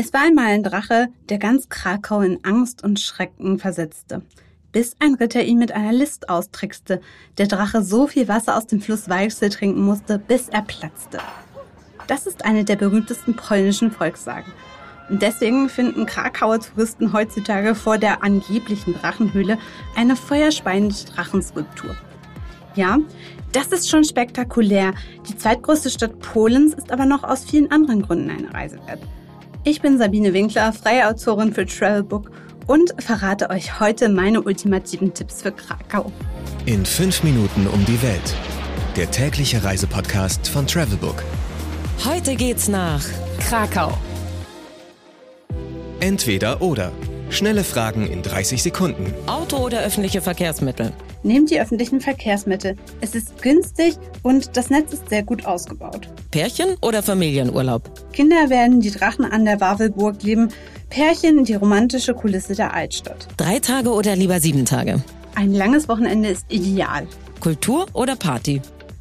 Es war einmal ein Drache, der ganz Krakau in Angst und Schrecken versetzte. Bis ein Ritter ihn mit einer List austrickste, der Drache so viel Wasser aus dem Fluss Weichsel trinken musste, bis er platzte. Das ist eine der berühmtesten polnischen Volkssagen. Und deswegen finden Krakauer Touristen heutzutage vor der angeblichen Drachenhöhle eine feuerspeiende Drachenskulptur. Ja, das ist schon spektakulär. Die zweitgrößte Stadt Polens ist aber noch aus vielen anderen Gründen eine Reise wert. Ich bin Sabine Winkler, freie Autorin für Travelbook und verrate euch heute meine ultimativen Tipps für Krakau. In fünf Minuten um die Welt. Der tägliche Reisepodcast von Travelbook. Heute geht's nach Krakau. Entweder oder. Schnelle Fragen in 30 Sekunden. Auto oder öffentliche Verkehrsmittel? Nehmt die öffentlichen Verkehrsmittel. Es ist günstig und das Netz ist sehr gut ausgebaut. Pärchen oder Familienurlaub? Kinder werden die Drachen an der Wawelburg lieben, Pärchen die romantische Kulisse der Altstadt. Drei Tage oder lieber sieben Tage? Ein langes Wochenende ist ideal. Kultur oder Party?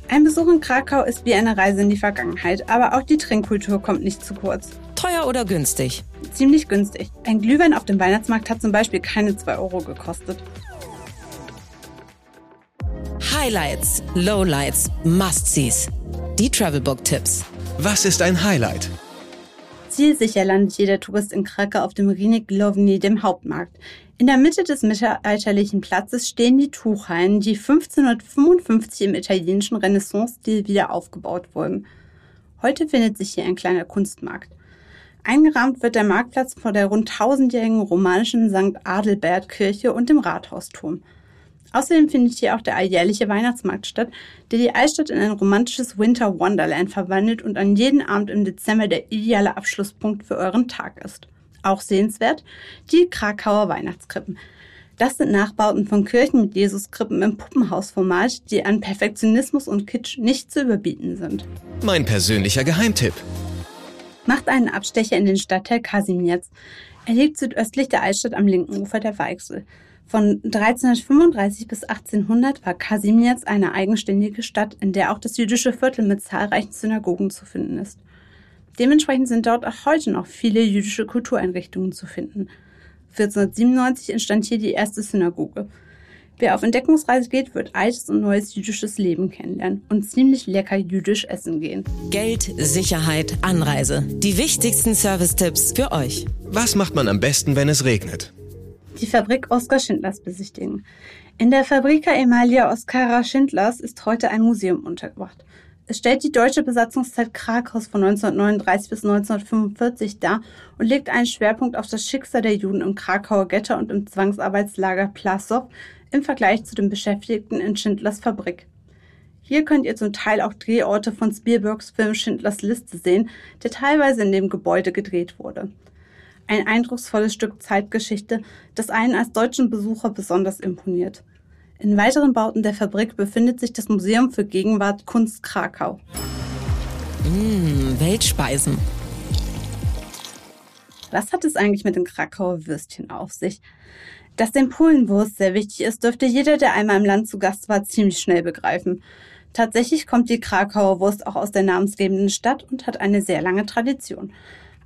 Ein Besuch in Krakau ist wie eine Reise in die Vergangenheit, aber auch die Trinkkultur kommt nicht zu kurz. Teuer oder günstig? Ziemlich günstig. Ein Glühwein auf dem Weihnachtsmarkt hat zum Beispiel keine 2 Euro gekostet. Highlights, Lowlights, Must-Sees. Die Travelbook-Tipps. Was ist ein Highlight? Zielsicher landet jeder Tourist in Krakau auf dem Rinik Glovny, dem Hauptmarkt. In der Mitte des mittelalterlichen Platzes stehen die Tuchhallen, die 1555 im italienischen Renaissance-Stil wieder aufgebaut wurden. Heute findet sich hier ein kleiner Kunstmarkt. Eingerahmt wird der Marktplatz vor der rund tausendjährigen romanischen St. Adelbert-Kirche und dem Rathausturm. Außerdem findet hier auch der alljährliche Weihnachtsmarkt statt, der die Altstadt in ein romantisches Winter Wonderland verwandelt und an jeden Abend im Dezember der ideale Abschlusspunkt für euren Tag ist. Auch sehenswert die Krakauer Weihnachtskrippen. Das sind Nachbauten von Kirchen mit Jesuskrippen im Puppenhausformat, die an Perfektionismus und Kitsch nicht zu überbieten sind. Mein persönlicher Geheimtipp. Macht einen Abstecher in den Stadtteil Kasimierz. Er liegt südöstlich der Altstadt am linken Ufer der Weichsel. Von 1335 bis 1800 war Kasimierz eine eigenständige Stadt, in der auch das jüdische Viertel mit zahlreichen Synagogen zu finden ist. Dementsprechend sind dort auch heute noch viele jüdische Kultureinrichtungen zu finden. 1497 entstand hier die erste Synagoge. Wer auf Entdeckungsreise geht, wird altes und neues jüdisches Leben kennenlernen und ziemlich lecker jüdisch essen gehen. Geld, Sicherheit, Anreise. Die wichtigsten Service-Tipps für euch. Was macht man am besten, wenn es regnet? Die Fabrik Oskar Schindlers besichtigen. In der Fabrika Emalia Oskara Schindlers ist heute ein Museum untergebracht. Es stellt die deutsche Besatzungszeit Krakaus von 1939 bis 1945 dar und legt einen Schwerpunkt auf das Schicksal der Juden im Krakauer Ghetto und im Zwangsarbeitslager Plasow im Vergleich zu den Beschäftigten in Schindlers Fabrik. Hier könnt ihr zum Teil auch Drehorte von Spielbergs Film Schindlers Liste sehen, der teilweise in dem Gebäude gedreht wurde. Ein eindrucksvolles Stück Zeitgeschichte, das einen als deutschen Besucher besonders imponiert. In weiteren Bauten der Fabrik befindet sich das Museum für Gegenwart Kunst Krakau. Mmh, Weltspeisen. Was hat es eigentlich mit den Krakauer Würstchen auf sich? Dass den Polenwurst sehr wichtig ist, dürfte jeder, der einmal im Land zu Gast war, ziemlich schnell begreifen. Tatsächlich kommt die Krakauer Wurst auch aus der namensgebenden Stadt und hat eine sehr lange Tradition.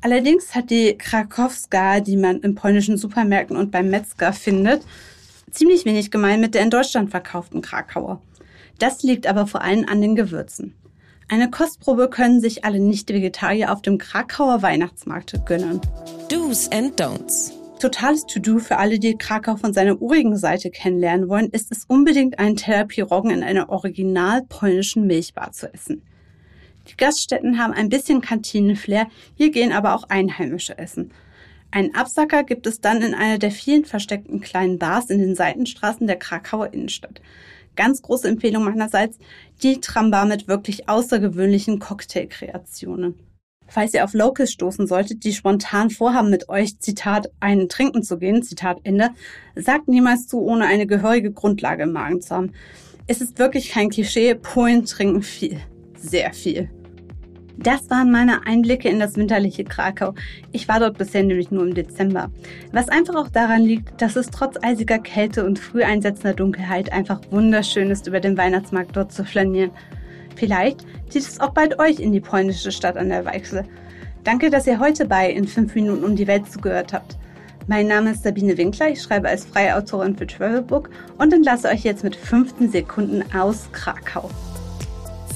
Allerdings hat die Krakowska, die man in polnischen Supermärkten und beim Metzger findet, ziemlich wenig gemein mit der in Deutschland verkauften Krakauer. Das liegt aber vor allem an den Gewürzen. Eine Kostprobe können sich alle Nicht-Vegetarier auf dem Krakauer Weihnachtsmarkt gönnen. Do's and Don'ts. Totales To-Do für alle, die Krakau von seiner urigen Seite kennenlernen wollen, ist es unbedingt, einen Teller Piroggen in einer original polnischen Milchbar zu essen. Die Gaststätten haben ein bisschen Kantinenflair, hier gehen aber auch Einheimische essen. Einen Absacker gibt es dann in einer der vielen versteckten kleinen Bars in den Seitenstraßen der Krakauer Innenstadt. Ganz große Empfehlung meinerseits, die Trambar mit wirklich außergewöhnlichen Cocktailkreationen. Falls ihr auf Locals stoßen solltet, die spontan vorhaben, mit euch, Zitat, einen trinken zu gehen, Zitat Ende, sagt niemals zu, ohne eine gehörige Grundlage im Magen zu haben. Es ist wirklich kein Klischee, Polen trinken viel. Sehr viel. Das waren meine Einblicke in das winterliche Krakau. Ich war dort bisher nämlich nur im Dezember. Was einfach auch daran liegt, dass es trotz eisiger Kälte und früh einsetzender Dunkelheit einfach wunderschön ist, über den Weihnachtsmarkt dort zu flanieren. Vielleicht zieht es auch bald euch in die polnische Stadt an der Weichsel. Danke, dass ihr heute bei In 5 Minuten um die Welt zugehört habt. Mein Name ist Sabine Winkler, ich schreibe als freie Autorin für Travelbook und entlasse euch jetzt mit 15 Sekunden aus Krakau.